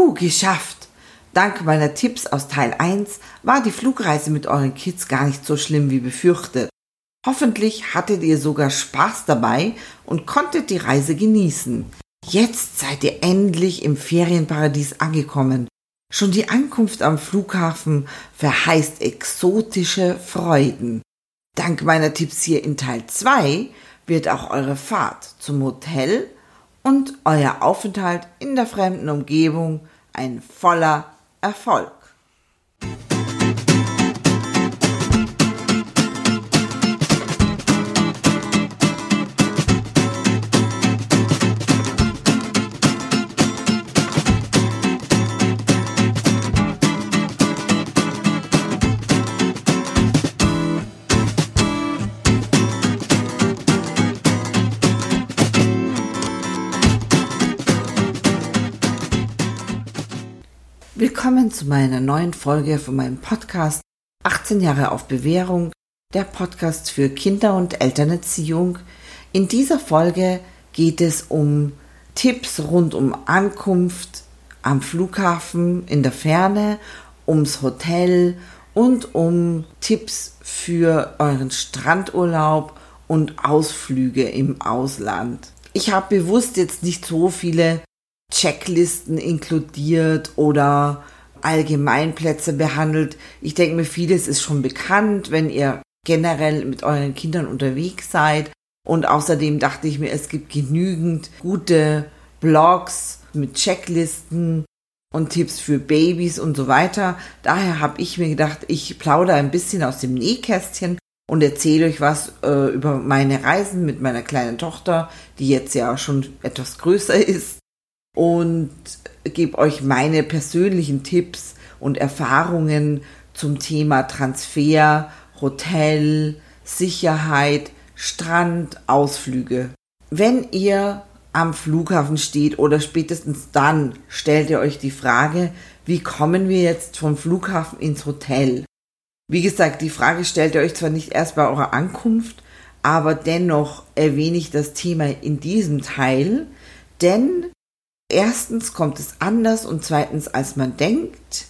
Puh, geschafft! Dank meiner Tipps aus Teil 1 war die Flugreise mit euren Kids gar nicht so schlimm wie befürchtet. Hoffentlich hattet ihr sogar Spaß dabei und konntet die Reise genießen. Jetzt seid ihr endlich im Ferienparadies angekommen. Schon die Ankunft am Flughafen verheißt exotische Freuden. Dank meiner Tipps hier in Teil 2 wird auch eure Fahrt zum Hotel und euer Aufenthalt in der fremden Umgebung ein voller Erfolg. Willkommen zu meiner neuen Folge von meinem Podcast 18 Jahre auf Bewährung, der Podcast für Kinder- und Elternerziehung. In dieser Folge geht es um Tipps rund um Ankunft am Flughafen in der Ferne, ums Hotel und um Tipps für euren Strandurlaub und Ausflüge im Ausland. Ich habe bewusst jetzt nicht so viele Checklisten inkludiert oder Allgemeinplätze behandelt. Ich denke mir, vieles ist schon bekannt, wenn ihr generell mit euren Kindern unterwegs seid. Und außerdem dachte ich mir, es gibt genügend gute Blogs mit Checklisten und Tipps für Babys und so weiter. Daher habe ich mir gedacht, ich plaudere ein bisschen aus dem Nähkästchen und erzähle euch was äh, über meine Reisen mit meiner kleinen Tochter, die jetzt ja schon etwas größer ist und gebe euch meine persönlichen Tipps und Erfahrungen zum Thema Transfer, Hotel, Sicherheit, Strand, Ausflüge. Wenn ihr am Flughafen steht oder spätestens dann stellt ihr euch die Frage, wie kommen wir jetzt vom Flughafen ins Hotel? Wie gesagt, die Frage stellt ihr euch zwar nicht erst bei eurer Ankunft, aber dennoch erwähne ich das Thema in diesem Teil, denn erstens kommt es anders und zweitens als man denkt.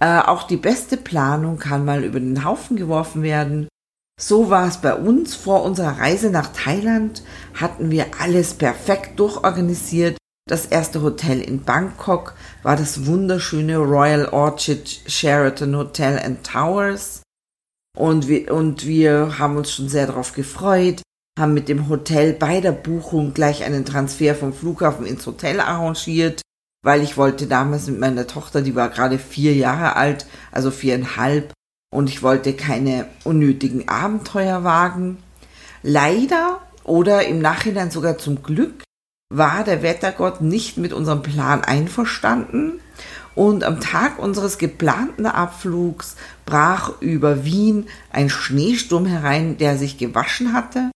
Äh, auch die beste Planung kann mal über den Haufen geworfen werden. So war es bei uns. Vor unserer Reise nach Thailand hatten wir alles perfekt durchorganisiert. Das erste Hotel in Bangkok war das wunderschöne Royal Orchid Sheraton Hotel and Towers. Und wir, und wir haben uns schon sehr darauf gefreut haben mit dem Hotel bei der Buchung gleich einen Transfer vom Flughafen ins Hotel arrangiert, weil ich wollte damals mit meiner Tochter, die war gerade vier Jahre alt, also viereinhalb, und ich wollte keine unnötigen Abenteuer wagen. Leider oder im Nachhinein sogar zum Glück war der Wettergott nicht mit unserem Plan einverstanden und am Tag unseres geplanten Abflugs brach über Wien ein Schneesturm herein, der sich gewaschen hatte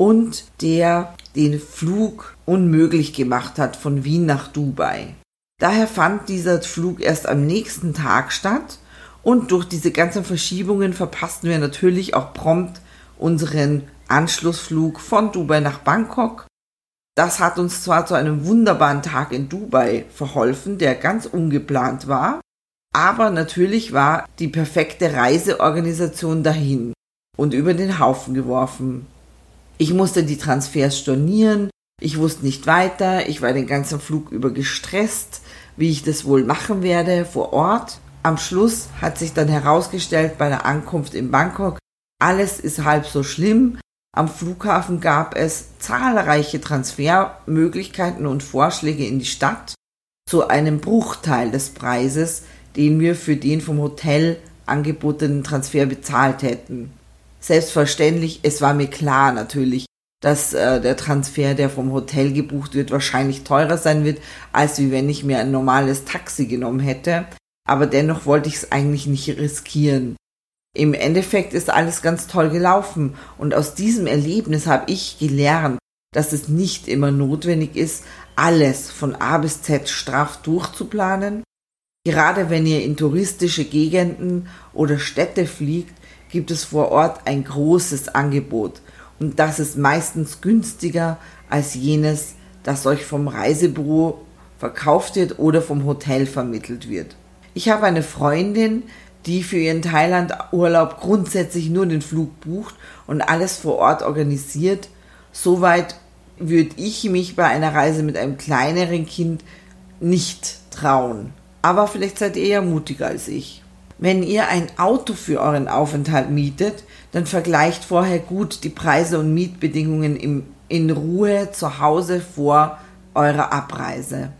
und der den Flug unmöglich gemacht hat von Wien nach Dubai. Daher fand dieser Flug erst am nächsten Tag statt und durch diese ganzen Verschiebungen verpassten wir natürlich auch prompt unseren Anschlussflug von Dubai nach Bangkok. Das hat uns zwar zu einem wunderbaren Tag in Dubai verholfen, der ganz ungeplant war, aber natürlich war die perfekte Reiseorganisation dahin und über den Haufen geworfen. Ich musste die Transfers stornieren, ich wusste nicht weiter, ich war den ganzen Flug über gestresst, wie ich das wohl machen werde vor Ort. Am Schluss hat sich dann herausgestellt bei der Ankunft in Bangkok, alles ist halb so schlimm. Am Flughafen gab es zahlreiche Transfermöglichkeiten und Vorschläge in die Stadt zu einem Bruchteil des Preises, den wir für den vom Hotel angebotenen Transfer bezahlt hätten. Selbstverständlich, es war mir klar natürlich, dass äh, der Transfer, der vom Hotel gebucht wird, wahrscheinlich teurer sein wird, als wie wenn ich mir ein normales Taxi genommen hätte. Aber dennoch wollte ich es eigentlich nicht riskieren. Im Endeffekt ist alles ganz toll gelaufen und aus diesem Erlebnis habe ich gelernt, dass es nicht immer notwendig ist, alles von A bis Z straff durchzuplanen. Gerade wenn ihr in touristische Gegenden oder Städte fliegt, gibt es vor Ort ein großes Angebot und das ist meistens günstiger als jenes, das euch vom Reisebüro verkauft wird oder vom Hotel vermittelt wird. Ich habe eine Freundin, die für ihren Thailand-Urlaub grundsätzlich nur den Flug bucht und alles vor Ort organisiert. Soweit würde ich mich bei einer Reise mit einem kleineren Kind nicht trauen. Aber vielleicht seid ihr ja mutiger als ich. Wenn ihr ein Auto für euren Aufenthalt mietet, dann vergleicht vorher gut die Preise und Mietbedingungen im, in Ruhe zu Hause vor eurer Abreise.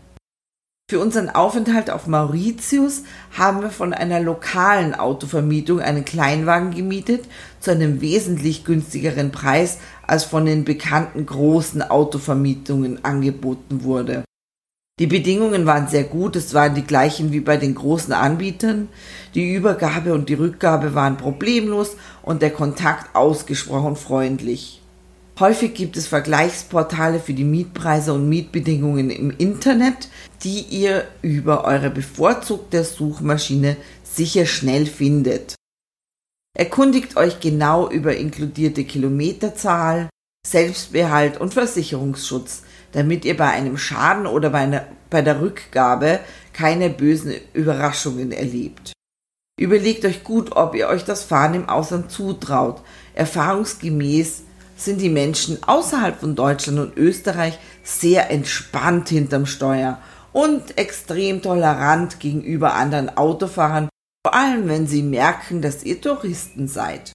Für unseren Aufenthalt auf Mauritius haben wir von einer lokalen Autovermietung einen Kleinwagen gemietet zu einem wesentlich günstigeren Preis, als von den bekannten großen Autovermietungen angeboten wurde. Die Bedingungen waren sehr gut, es waren die gleichen wie bei den großen Anbietern. Die Übergabe und die Rückgabe waren problemlos und der Kontakt ausgesprochen freundlich. Häufig gibt es Vergleichsportale für die Mietpreise und Mietbedingungen im Internet, die ihr über eure bevorzugte Suchmaschine sicher schnell findet. Erkundigt euch genau über inkludierte Kilometerzahl, Selbstbehalt und Versicherungsschutz, damit ihr bei einem Schaden oder bei, einer, bei der Rückgabe keine bösen Überraschungen erlebt. Überlegt euch gut, ob ihr euch das Fahren im Ausland zutraut. Erfahrungsgemäß sind die Menschen außerhalb von Deutschland und Österreich sehr entspannt hinterm Steuer und extrem tolerant gegenüber anderen Autofahrern, vor allem wenn sie merken, dass ihr Touristen seid.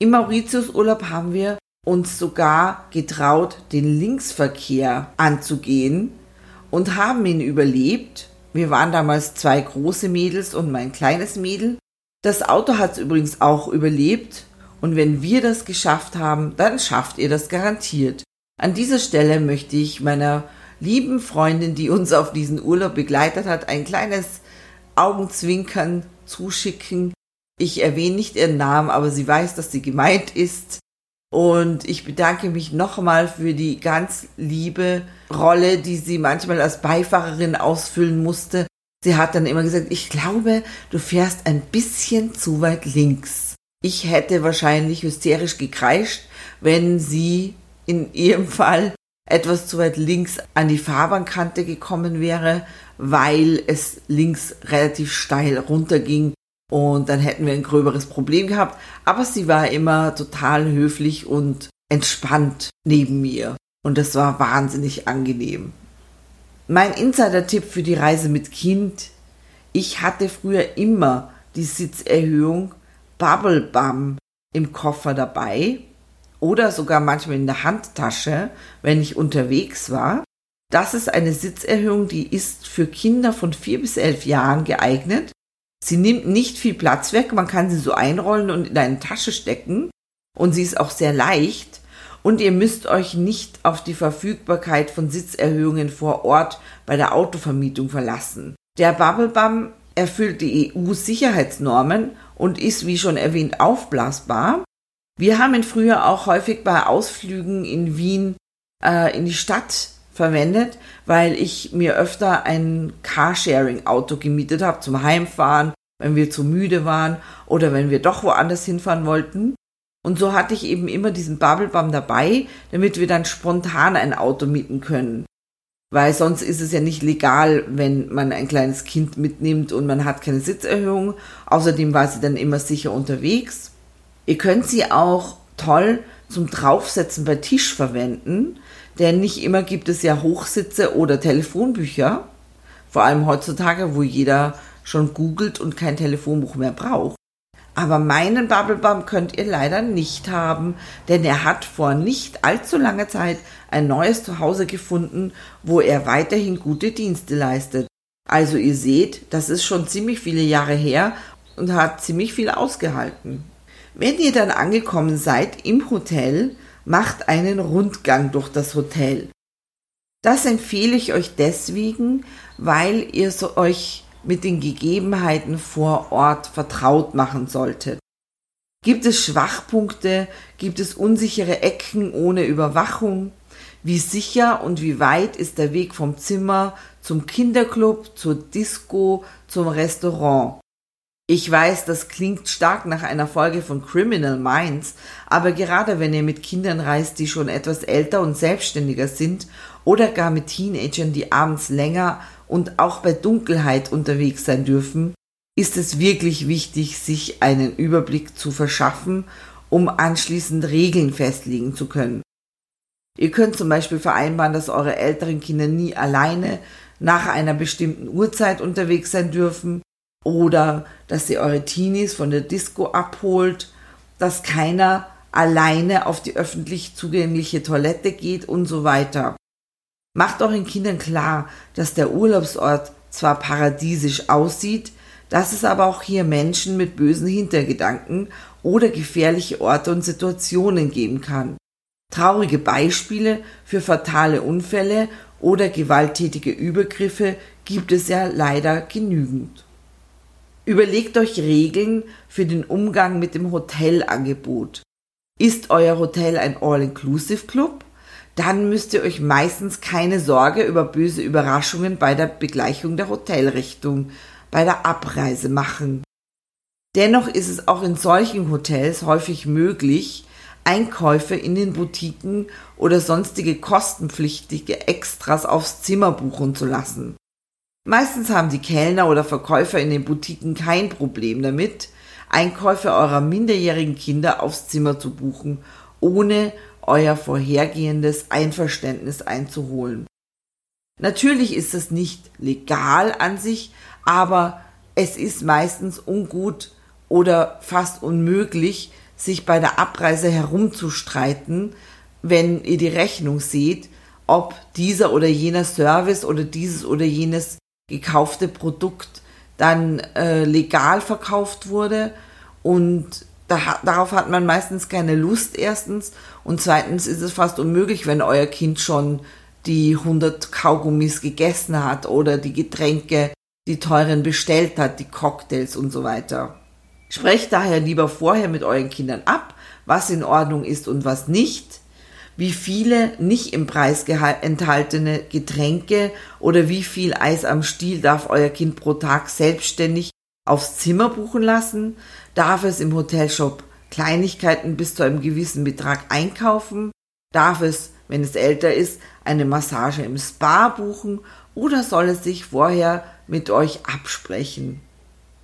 Im Mauritiusurlaub haben wir uns sogar getraut, den Linksverkehr anzugehen und haben ihn überlebt. Wir waren damals zwei große Mädels und mein kleines Mädel. Das Auto hat es übrigens auch überlebt und wenn wir das geschafft haben, dann schafft ihr das garantiert. An dieser Stelle möchte ich meiner lieben Freundin, die uns auf diesen Urlaub begleitet hat, ein kleines Augenzwinkern zuschicken. Ich erwähne nicht ihren Namen, aber sie weiß, dass sie gemeint ist. Und ich bedanke mich nochmal für die ganz liebe Rolle, die sie manchmal als Beifahrerin ausfüllen musste. Sie hat dann immer gesagt, ich glaube, du fährst ein bisschen zu weit links. Ich hätte wahrscheinlich hysterisch gekreischt, wenn sie in ihrem Fall etwas zu weit links an die Fahrbahnkante gekommen wäre, weil es links relativ steil runterging und dann hätten wir ein gröberes Problem gehabt. Aber sie war immer total höflich und entspannt neben mir. Und das war wahnsinnig angenehm. Mein Insider-Tipp für die Reise mit Kind. Ich hatte früher immer die Sitzerhöhung Bubble Bum im Koffer dabei oder sogar manchmal in der Handtasche, wenn ich unterwegs war. Das ist eine Sitzerhöhung, die ist für Kinder von vier bis elf Jahren geeignet Sie nimmt nicht viel Platz weg, man kann sie so einrollen und in eine Tasche stecken und sie ist auch sehr leicht und ihr müsst euch nicht auf die Verfügbarkeit von Sitzerhöhungen vor Ort bei der Autovermietung verlassen. Der Bubblebum erfüllt die EU-Sicherheitsnormen und ist, wie schon erwähnt, aufblasbar. Wir haben ihn früher auch häufig bei Ausflügen in Wien äh, in die Stadt verwendet, weil ich mir öfter ein Carsharing-Auto gemietet habe zum Heimfahren, wenn wir zu müde waren oder wenn wir doch woanders hinfahren wollten. Und so hatte ich eben immer diesen Bubblebum dabei, damit wir dann spontan ein Auto mieten können. Weil sonst ist es ja nicht legal, wenn man ein kleines Kind mitnimmt und man hat keine Sitzerhöhung. Außerdem war sie dann immer sicher unterwegs. Ihr könnt sie auch toll zum Draufsetzen bei Tisch verwenden. Denn nicht immer gibt es ja Hochsitze oder Telefonbücher. Vor allem heutzutage, wo jeder schon googelt und kein Telefonbuch mehr braucht. Aber meinen Bubblebum könnt ihr leider nicht haben, denn er hat vor nicht allzu langer Zeit ein neues Zuhause gefunden, wo er weiterhin gute Dienste leistet. Also ihr seht, das ist schon ziemlich viele Jahre her und hat ziemlich viel ausgehalten. Wenn ihr dann angekommen seid im Hotel, macht einen Rundgang durch das Hotel. Das empfehle ich euch deswegen, weil ihr so euch mit den Gegebenheiten vor Ort vertraut machen solltet. Gibt es Schwachpunkte? Gibt es unsichere Ecken ohne Überwachung? Wie sicher und wie weit ist der Weg vom Zimmer zum Kinderclub, zur Disco, zum Restaurant? Ich weiß, das klingt stark nach einer Folge von Criminal Minds, aber gerade wenn ihr mit Kindern reist, die schon etwas älter und selbstständiger sind oder gar mit Teenagern, die abends länger und auch bei Dunkelheit unterwegs sein dürfen, ist es wirklich wichtig, sich einen Überblick zu verschaffen, um anschließend Regeln festlegen zu können. Ihr könnt zum Beispiel vereinbaren, dass eure älteren Kinder nie alleine nach einer bestimmten Uhrzeit unterwegs sein dürfen oder dass ihr eure Teenies von der Disco abholt, dass keiner alleine auf die öffentlich zugängliche Toilette geht und so weiter. Macht euren Kindern klar, dass der Urlaubsort zwar paradiesisch aussieht, dass es aber auch hier Menschen mit bösen Hintergedanken oder gefährliche Orte und Situationen geben kann. Traurige Beispiele für fatale Unfälle oder gewalttätige Übergriffe gibt es ja leider genügend. Überlegt euch Regeln für den Umgang mit dem Hotelangebot. Ist euer Hotel ein All-Inclusive-Club? Dann müsst ihr euch meistens keine Sorge über böse Überraschungen bei der Begleichung der Hotelrichtung, bei der Abreise machen. Dennoch ist es auch in solchen Hotels häufig möglich, Einkäufe in den Boutiquen oder sonstige kostenpflichtige Extras aufs Zimmer buchen zu lassen. Meistens haben die Kellner oder Verkäufer in den Boutiquen kein Problem damit, Einkäufe eurer minderjährigen Kinder aufs Zimmer zu buchen, ohne euer vorhergehendes Einverständnis einzuholen. Natürlich ist es nicht legal an sich, aber es ist meistens ungut oder fast unmöglich, sich bei der Abreise herumzustreiten, wenn ihr die Rechnung seht, ob dieser oder jener Service oder dieses oder jenes gekaufte Produkt dann äh, legal verkauft wurde. Und da, darauf hat man meistens keine Lust erstens. Und zweitens ist es fast unmöglich, wenn euer Kind schon die 100 Kaugummis gegessen hat oder die Getränke, die teuren bestellt hat, die Cocktails und so weiter. Sprecht daher lieber vorher mit euren Kindern ab, was in Ordnung ist und was nicht, wie viele nicht im Preis enthaltene Getränke oder wie viel Eis am Stiel darf euer Kind pro Tag selbstständig aufs Zimmer buchen lassen, darf es im Hotelshop Kleinigkeiten bis zu einem gewissen Betrag einkaufen, darf es, wenn es älter ist, eine Massage im Spa buchen oder soll es sich vorher mit euch absprechen.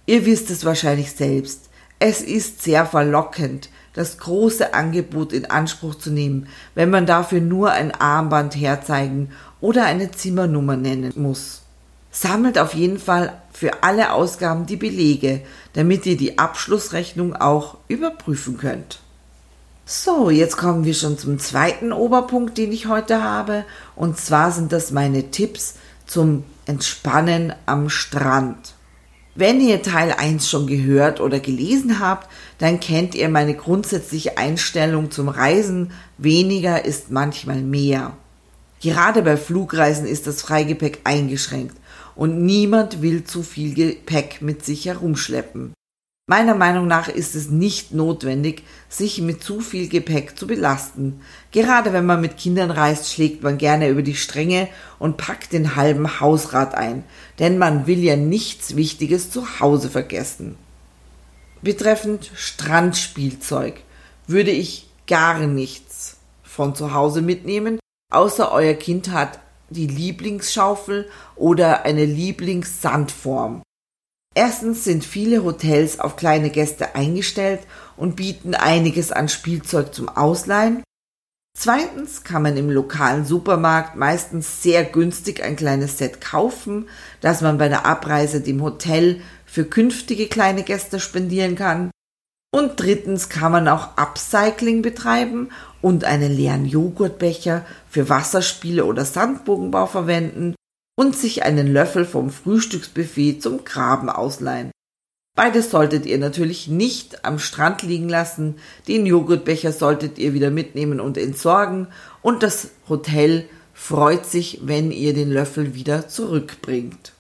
Ihr wisst es wahrscheinlich selbst. Es ist sehr verlockend, das große Angebot in Anspruch zu nehmen, wenn man dafür nur ein Armband herzeigen oder eine Zimmernummer nennen muss. Sammelt auf jeden Fall für alle Ausgaben die Belege, damit ihr die Abschlussrechnung auch überprüfen könnt. So, jetzt kommen wir schon zum zweiten Oberpunkt, den ich heute habe, und zwar sind das meine Tipps zum Entspannen am Strand. Wenn ihr Teil 1 schon gehört oder gelesen habt, dann kennt ihr meine grundsätzliche Einstellung zum Reisen. Weniger ist manchmal mehr. Gerade bei Flugreisen ist das Freigepäck eingeschränkt und niemand will zu viel Gepäck mit sich herumschleppen. Meiner Meinung nach ist es nicht notwendig, sich mit zu viel Gepäck zu belasten. Gerade wenn man mit Kindern reist, schlägt man gerne über die Stränge und packt den halben Hausrat ein, denn man will ja nichts Wichtiges zu Hause vergessen. Betreffend Strandspielzeug würde ich gar nichts von zu Hause mitnehmen, außer euer Kind hat die Lieblingsschaufel oder eine Lieblingssandform. Erstens sind viele Hotels auf kleine Gäste eingestellt und bieten einiges an Spielzeug zum Ausleihen. Zweitens kann man im lokalen Supermarkt meistens sehr günstig ein kleines Set kaufen, das man bei der Abreise dem Hotel für künftige kleine Gäste spendieren kann. Und drittens kann man auch Upcycling betreiben und einen leeren Joghurtbecher für Wasserspiele oder Sandbogenbau verwenden und sich einen Löffel vom Frühstücksbuffet zum Graben ausleihen. Beides solltet ihr natürlich nicht am Strand liegen lassen, den Joghurtbecher solltet ihr wieder mitnehmen und entsorgen und das Hotel freut sich, wenn ihr den Löffel wieder zurückbringt.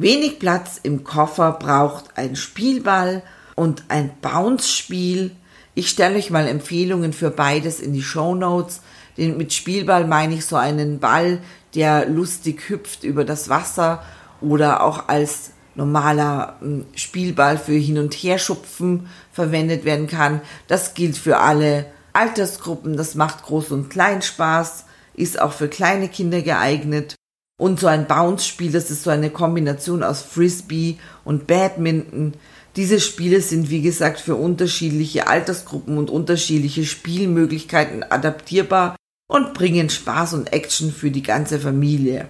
Wenig Platz im Koffer braucht ein Spielball und ein Bounce-Spiel. Ich stelle euch mal Empfehlungen für beides in die Show Notes. Den, mit Spielball meine ich so einen Ball, der lustig hüpft über das Wasser oder auch als normaler hm, Spielball für Hin- und Herschupfen verwendet werden kann. Das gilt für alle Altersgruppen, das macht Groß- und Klein Spaß. ist auch für kleine Kinder geeignet. Und so ein Bounce-Spiel, das ist so eine Kombination aus Frisbee und Badminton. Diese Spiele sind, wie gesagt, für unterschiedliche Altersgruppen und unterschiedliche Spielmöglichkeiten adaptierbar und bringen Spaß und Action für die ganze Familie.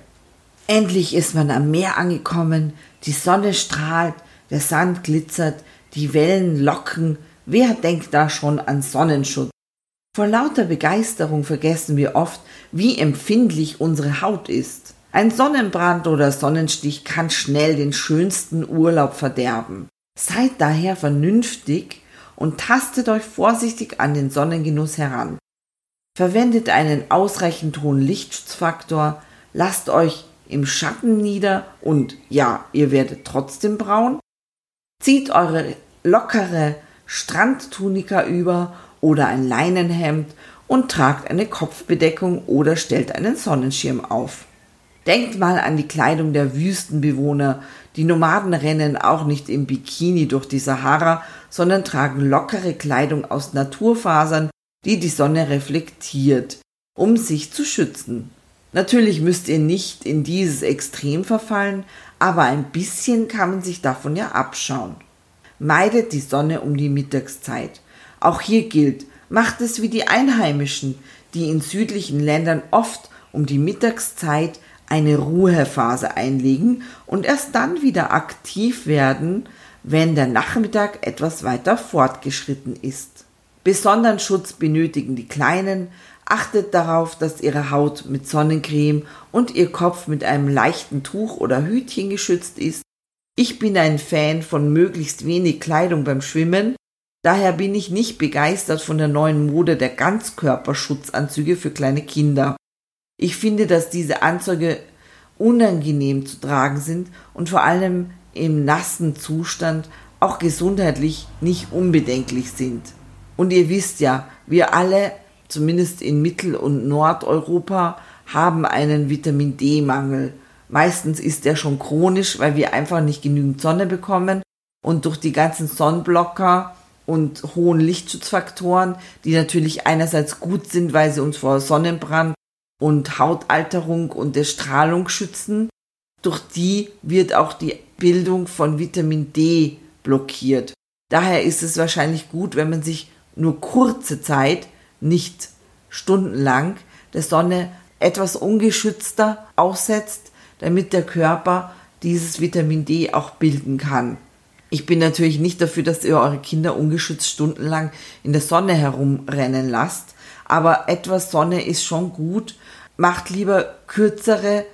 Endlich ist man am Meer angekommen, die Sonne strahlt, der Sand glitzert, die Wellen locken. Wer denkt da schon an Sonnenschutz? Vor lauter Begeisterung vergessen wir oft, wie empfindlich unsere Haut ist. Ein Sonnenbrand oder Sonnenstich kann schnell den schönsten Urlaub verderben. Seid daher vernünftig und tastet euch vorsichtig an den Sonnengenuss heran. Verwendet einen ausreichend hohen Lichtschutzfaktor, lasst euch im Schatten nieder und ja, ihr werdet trotzdem braun. Zieht eure lockere Strandtunika über oder ein Leinenhemd und tragt eine Kopfbedeckung oder stellt einen Sonnenschirm auf. Denkt mal an die Kleidung der Wüstenbewohner. Die Nomaden rennen auch nicht im Bikini durch die Sahara, sondern tragen lockere Kleidung aus Naturfasern, die die Sonne reflektiert, um sich zu schützen. Natürlich müsst ihr nicht in dieses Extrem verfallen, aber ein bisschen kann man sich davon ja abschauen. Meidet die Sonne um die Mittagszeit. Auch hier gilt, macht es wie die Einheimischen, die in südlichen Ländern oft um die Mittagszeit eine Ruhephase einlegen und erst dann wieder aktiv werden, wenn der Nachmittag etwas weiter fortgeschritten ist. Besonderen Schutz benötigen die Kleinen, achtet darauf, dass ihre Haut mit Sonnencreme und ihr Kopf mit einem leichten Tuch oder Hütchen geschützt ist. Ich bin ein Fan von möglichst wenig Kleidung beim Schwimmen, daher bin ich nicht begeistert von der neuen Mode der Ganzkörperschutzanzüge für kleine Kinder. Ich finde, dass diese Anzüge unangenehm zu tragen sind und vor allem im nassen Zustand auch gesundheitlich nicht unbedenklich sind. Und ihr wisst ja, wir alle, zumindest in Mittel- und Nordeuropa, haben einen Vitamin D-Mangel. Meistens ist der schon chronisch, weil wir einfach nicht genügend Sonne bekommen und durch die ganzen Sonnenblocker und hohen Lichtschutzfaktoren, die natürlich einerseits gut sind, weil sie uns vor Sonnenbrand und Hautalterung und der Strahlung schützen. Durch die wird auch die Bildung von Vitamin D blockiert. Daher ist es wahrscheinlich gut, wenn man sich nur kurze Zeit, nicht stundenlang, der Sonne etwas ungeschützter aussetzt, damit der Körper dieses Vitamin D auch bilden kann. Ich bin natürlich nicht dafür, dass ihr eure Kinder ungeschützt stundenlang in der Sonne herumrennen lasst, aber etwas Sonne ist schon gut. Macht lieber kürzere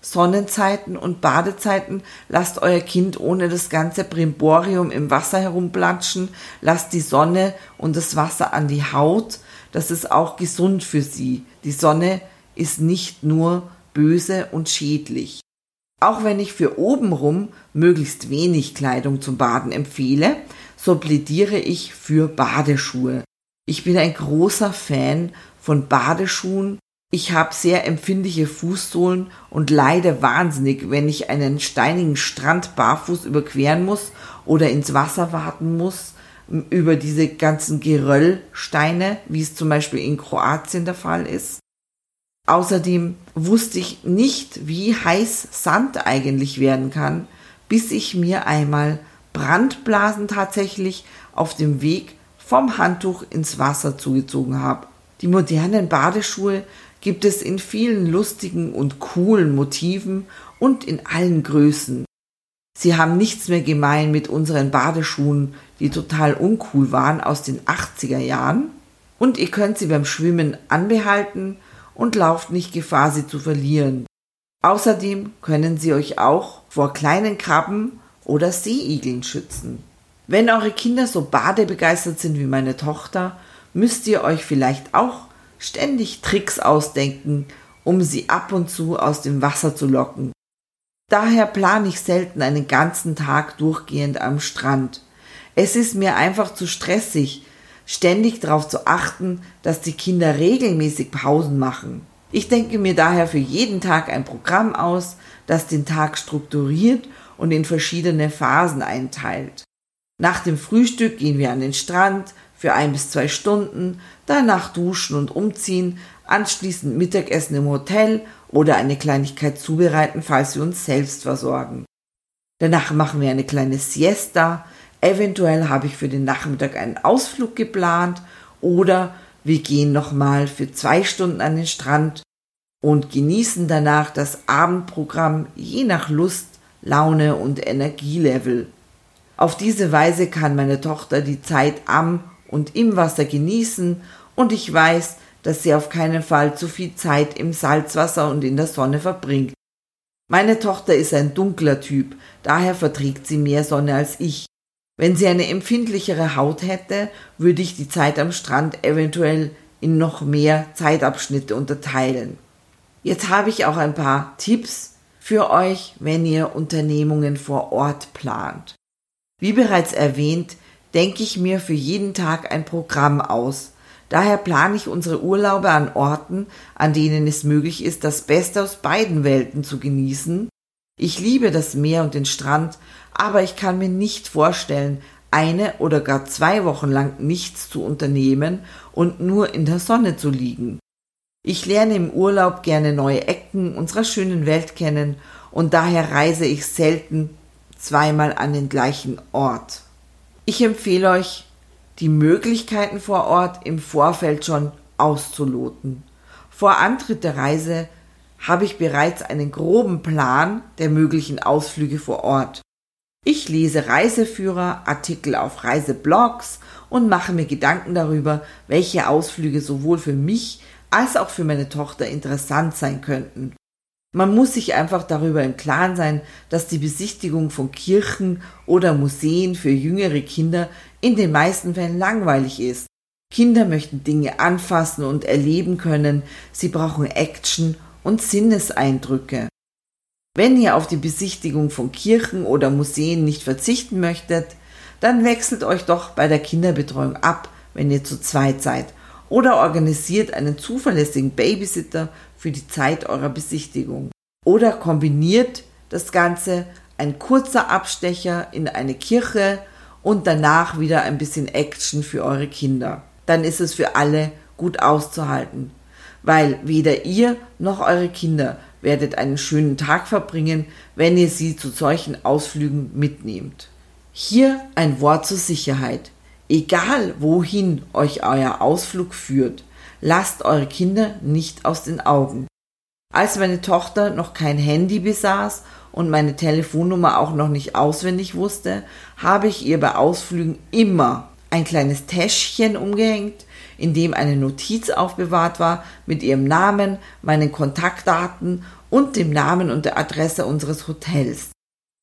Sonnenzeiten und Badezeiten. Lasst euer Kind ohne das ganze Brimborium im Wasser herumplatschen. Lasst die Sonne und das Wasser an die Haut. Das ist auch gesund für sie. Die Sonne ist nicht nur böse und schädlich. Auch wenn ich für obenrum möglichst wenig Kleidung zum Baden empfehle, so plädiere ich für Badeschuhe. Ich bin ein großer Fan von Badeschuhen. Ich habe sehr empfindliche Fußsohlen und leide wahnsinnig, wenn ich einen steinigen Strand barfuß überqueren muss oder ins Wasser warten muss über diese ganzen Geröllsteine, wie es zum Beispiel in Kroatien der Fall ist. Außerdem wusste ich nicht, wie heiß Sand eigentlich werden kann, bis ich mir einmal Brandblasen tatsächlich auf dem Weg vom Handtuch ins Wasser zugezogen habe. Die modernen Badeschuhe gibt es in vielen lustigen und coolen Motiven und in allen Größen. Sie haben nichts mehr gemein mit unseren Badeschuhen, die total uncool waren aus den 80er Jahren. Und ihr könnt sie beim Schwimmen anbehalten und lauft nicht Gefahr, sie zu verlieren. Außerdem können sie euch auch vor kleinen Krabben oder Seeigeln schützen. Wenn eure Kinder so badebegeistert sind wie meine Tochter, müsst ihr euch vielleicht auch ständig Tricks ausdenken, um sie ab und zu aus dem Wasser zu locken. Daher plane ich selten einen ganzen Tag durchgehend am Strand. Es ist mir einfach zu stressig, ständig darauf zu achten, dass die Kinder regelmäßig Pausen machen. Ich denke mir daher für jeden Tag ein Programm aus, das den Tag strukturiert und in verschiedene Phasen einteilt. Nach dem Frühstück gehen wir an den Strand für ein bis zwei Stunden, danach duschen und umziehen, anschließend Mittagessen im Hotel oder eine Kleinigkeit zubereiten, falls wir uns selbst versorgen. Danach machen wir eine kleine Siesta. Eventuell habe ich für den Nachmittag einen Ausflug geplant oder wir gehen nochmal für zwei Stunden an den Strand und genießen danach das Abendprogramm je nach Lust, Laune und Energielevel. Auf diese Weise kann meine Tochter die Zeit am und im Wasser genießen und ich weiß, dass sie auf keinen Fall zu viel Zeit im Salzwasser und in der Sonne verbringt. Meine Tochter ist ein dunkler Typ, daher verträgt sie mehr Sonne als ich. Wenn sie eine empfindlichere Haut hätte, würde ich die Zeit am Strand eventuell in noch mehr Zeitabschnitte unterteilen. Jetzt habe ich auch ein paar Tipps für euch, wenn ihr Unternehmungen vor Ort plant. Wie bereits erwähnt, denke ich mir für jeden Tag ein Programm aus. Daher plane ich unsere Urlaube an Orten, an denen es möglich ist, das Beste aus beiden Welten zu genießen. Ich liebe das Meer und den Strand, aber ich kann mir nicht vorstellen, eine oder gar zwei Wochen lang nichts zu unternehmen und nur in der Sonne zu liegen. Ich lerne im Urlaub gerne neue Ecken unserer schönen Welt kennen und daher reise ich selten zweimal an den gleichen Ort. Ich empfehle euch, die Möglichkeiten vor Ort im Vorfeld schon auszuloten. Vor Antritt der Reise habe ich bereits einen groben Plan der möglichen Ausflüge vor Ort. Ich lese Reiseführer, Artikel auf Reiseblogs und mache mir Gedanken darüber, welche Ausflüge sowohl für mich als auch für meine Tochter interessant sein könnten. Man muss sich einfach darüber im Klaren sein, dass die Besichtigung von Kirchen oder Museen für jüngere Kinder in den meisten Fällen langweilig ist. Kinder möchten Dinge anfassen und erleben können, sie brauchen Action und Sinneseindrücke. Wenn ihr auf die Besichtigung von Kirchen oder Museen nicht verzichten möchtet, dann wechselt euch doch bei der Kinderbetreuung ab, wenn ihr zu zweit seid, oder organisiert einen zuverlässigen Babysitter für die Zeit eurer Besichtigung. Oder kombiniert das Ganze ein kurzer Abstecher in eine Kirche und danach wieder ein bisschen Action für eure Kinder. Dann ist es für alle gut auszuhalten, weil weder ihr noch eure Kinder werdet einen schönen Tag verbringen, wenn ihr sie zu solchen Ausflügen mitnehmt. Hier ein Wort zur Sicherheit. Egal wohin euch euer Ausflug führt, lasst eure Kinder nicht aus den Augen. Als meine Tochter noch kein Handy besaß und meine Telefonnummer auch noch nicht auswendig wusste, habe ich ihr bei Ausflügen immer ein kleines Täschchen umgehängt, in dem eine Notiz aufbewahrt war mit ihrem Namen, meinen Kontaktdaten und dem Namen und der Adresse unseres Hotels.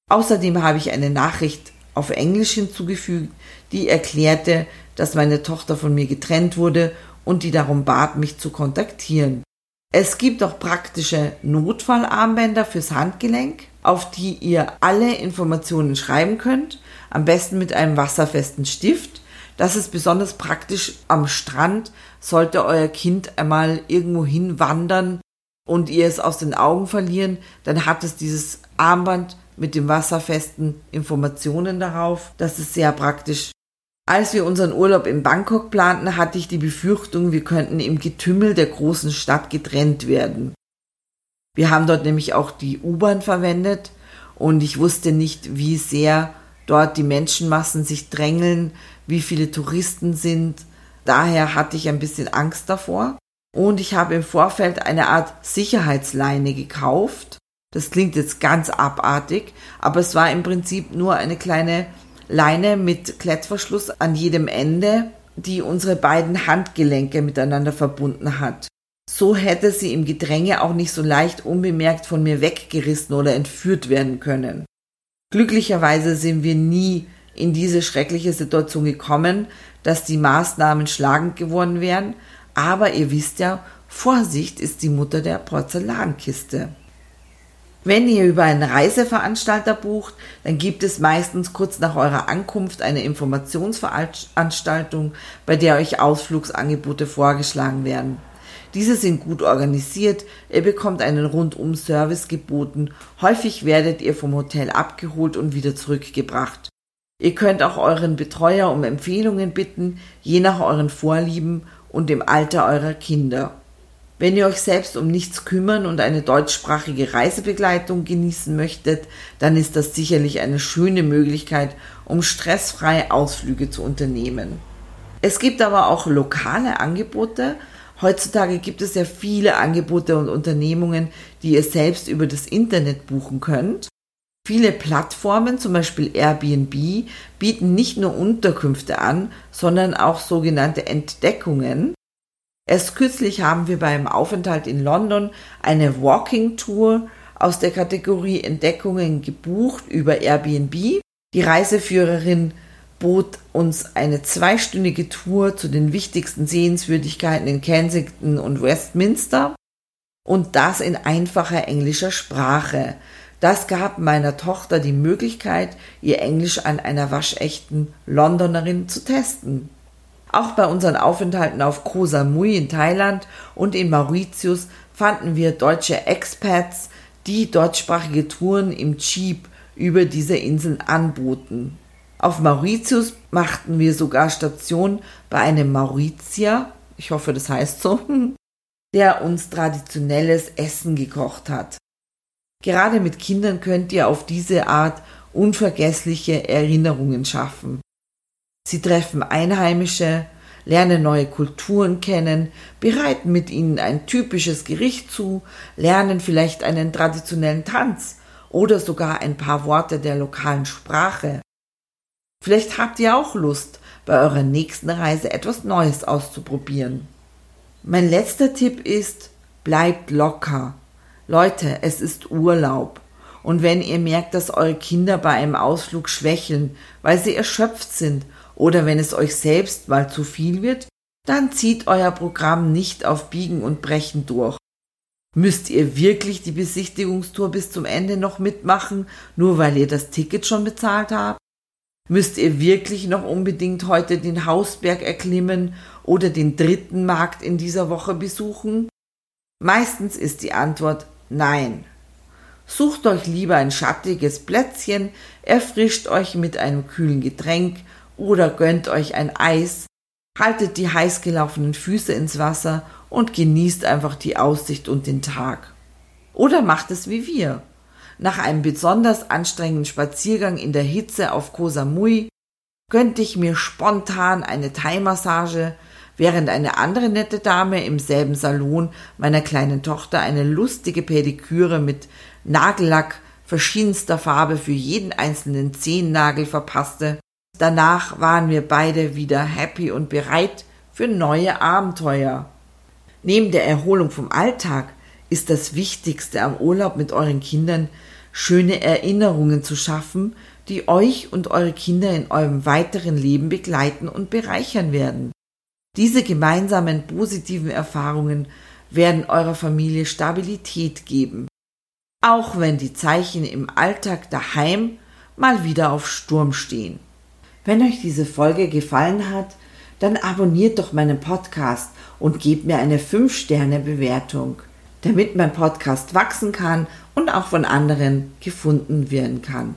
Außerdem habe ich eine Nachricht auf Englisch hinzugefügt, die erklärte, dass meine Tochter von mir getrennt wurde und die darum bat, mich zu kontaktieren. Es gibt auch praktische Notfallarmbänder fürs Handgelenk, auf die ihr alle Informationen schreiben könnt, am besten mit einem wasserfesten Stift. Das ist besonders praktisch am Strand, sollte euer Kind einmal irgendwo hinwandern und ihr es aus den Augen verlieren, dann hat es dieses Armband mit dem wasserfesten Informationen darauf. Das ist sehr praktisch als wir unseren Urlaub in Bangkok planten, hatte ich die Befürchtung, wir könnten im Getümmel der großen Stadt getrennt werden. Wir haben dort nämlich auch die U-Bahn verwendet und ich wusste nicht, wie sehr dort die Menschenmassen sich drängeln, wie viele Touristen sind. Daher hatte ich ein bisschen Angst davor. Und ich habe im Vorfeld eine Art Sicherheitsleine gekauft. Das klingt jetzt ganz abartig, aber es war im Prinzip nur eine kleine Leine mit Klettverschluss an jedem Ende, die unsere beiden Handgelenke miteinander verbunden hat. So hätte sie im Gedränge auch nicht so leicht unbemerkt von mir weggerissen oder entführt werden können. Glücklicherweise sind wir nie in diese schreckliche Situation gekommen, dass die Maßnahmen schlagend geworden wären, aber ihr wisst ja, Vorsicht ist die Mutter der Porzellankiste. Wenn ihr über einen Reiseveranstalter bucht, dann gibt es meistens kurz nach eurer Ankunft eine Informationsveranstaltung, bei der euch Ausflugsangebote vorgeschlagen werden. Diese sind gut organisiert, ihr bekommt einen Rundum-Service geboten, häufig werdet ihr vom Hotel abgeholt und wieder zurückgebracht. Ihr könnt auch euren Betreuer um Empfehlungen bitten, je nach euren Vorlieben und dem Alter eurer Kinder. Wenn ihr euch selbst um nichts kümmern und eine deutschsprachige Reisebegleitung genießen möchtet, dann ist das sicherlich eine schöne Möglichkeit, um stressfrei Ausflüge zu unternehmen. Es gibt aber auch lokale Angebote. Heutzutage gibt es ja viele Angebote und Unternehmungen, die ihr selbst über das Internet buchen könnt. Viele Plattformen, zum Beispiel Airbnb, bieten nicht nur Unterkünfte an, sondern auch sogenannte Entdeckungen. Erst kürzlich haben wir beim Aufenthalt in London eine Walking Tour aus der Kategorie Entdeckungen gebucht über Airbnb. Die Reiseführerin bot uns eine zweistündige Tour zu den wichtigsten Sehenswürdigkeiten in Kensington und Westminster und das in einfacher englischer Sprache. Das gab meiner Tochter die Möglichkeit, ihr Englisch an einer waschechten Londonerin zu testen. Auch bei unseren Aufenthalten auf Koh Samui in Thailand und in Mauritius fanden wir deutsche Expats, die deutschsprachige Touren im Jeep über diese Inseln anboten. Auf Mauritius machten wir sogar Station bei einem Mauritier, ich hoffe, das heißt so, der uns traditionelles Essen gekocht hat. Gerade mit Kindern könnt ihr auf diese Art unvergessliche Erinnerungen schaffen. Sie treffen Einheimische, lernen neue Kulturen kennen, bereiten mit ihnen ein typisches Gericht zu, lernen vielleicht einen traditionellen Tanz oder sogar ein paar Worte der lokalen Sprache. Vielleicht habt ihr auch Lust, bei eurer nächsten Reise etwas Neues auszuprobieren. Mein letzter Tipp ist, bleibt locker. Leute, es ist Urlaub. Und wenn ihr merkt, dass eure Kinder bei einem Ausflug schwächeln, weil sie erschöpft sind oder wenn es euch selbst mal zu viel wird, dann zieht euer Programm nicht auf Biegen und Brechen durch. Müsst ihr wirklich die Besichtigungstour bis zum Ende noch mitmachen, nur weil ihr das Ticket schon bezahlt habt? Müsst ihr wirklich noch unbedingt heute den Hausberg erklimmen oder den dritten Markt in dieser Woche besuchen? Meistens ist die Antwort nein. Sucht euch lieber ein schattiges Plätzchen, erfrischt euch mit einem kühlen Getränk oder gönnt euch ein Eis, haltet die heiß gelaufenen Füße ins Wasser und genießt einfach die Aussicht und den Tag. Oder macht es wie wir. Nach einem besonders anstrengenden Spaziergang in der Hitze auf Koh Samui gönnte ich mir spontan eine Thai-Massage, während eine andere nette Dame im selben Salon meiner kleinen Tochter eine lustige Pediküre mit Nagellack verschiedenster Farbe für jeden einzelnen Zehennagel verpasste Danach waren wir beide wieder happy und bereit für neue Abenteuer. Neben der Erholung vom Alltag ist das Wichtigste am Urlaub mit euren Kindern, schöne Erinnerungen zu schaffen, die euch und eure Kinder in eurem weiteren Leben begleiten und bereichern werden. Diese gemeinsamen positiven Erfahrungen werden eurer Familie Stabilität geben, auch wenn die Zeichen im Alltag daheim mal wieder auf Sturm stehen. Wenn euch diese Folge gefallen hat, dann abonniert doch meinen Podcast und gebt mir eine 5-Sterne-Bewertung, damit mein Podcast wachsen kann und auch von anderen gefunden werden kann.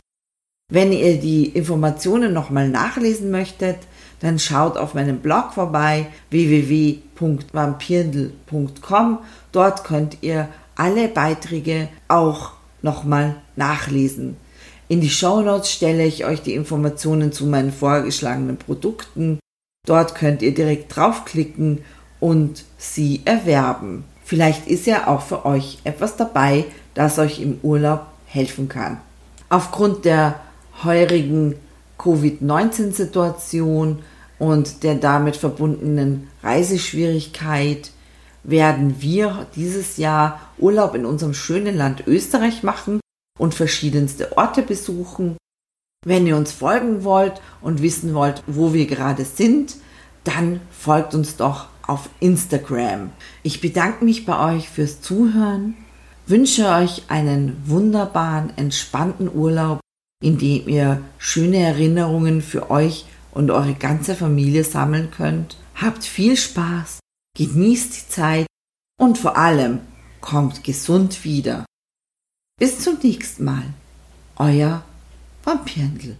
Wenn ihr die Informationen nochmal nachlesen möchtet, dann schaut auf meinem Blog vorbei www.vampirndl.com. Dort könnt ihr alle Beiträge auch nochmal nachlesen. In die Show Notes stelle ich euch die Informationen zu meinen vorgeschlagenen Produkten. Dort könnt ihr direkt draufklicken und sie erwerben. Vielleicht ist ja auch für euch etwas dabei, das euch im Urlaub helfen kann. Aufgrund der heurigen Covid-19-Situation und der damit verbundenen Reiseschwierigkeit werden wir dieses Jahr Urlaub in unserem schönen Land Österreich machen und verschiedenste Orte besuchen. Wenn ihr uns folgen wollt und wissen wollt, wo wir gerade sind, dann folgt uns doch auf Instagram. Ich bedanke mich bei euch fürs Zuhören, wünsche euch einen wunderbaren, entspannten Urlaub, in dem ihr schöne Erinnerungen für euch und eure ganze Familie sammeln könnt. Habt viel Spaß, genießt die Zeit und vor allem kommt gesund wieder. Bis zum nächsten Mal, euer Vampirndl.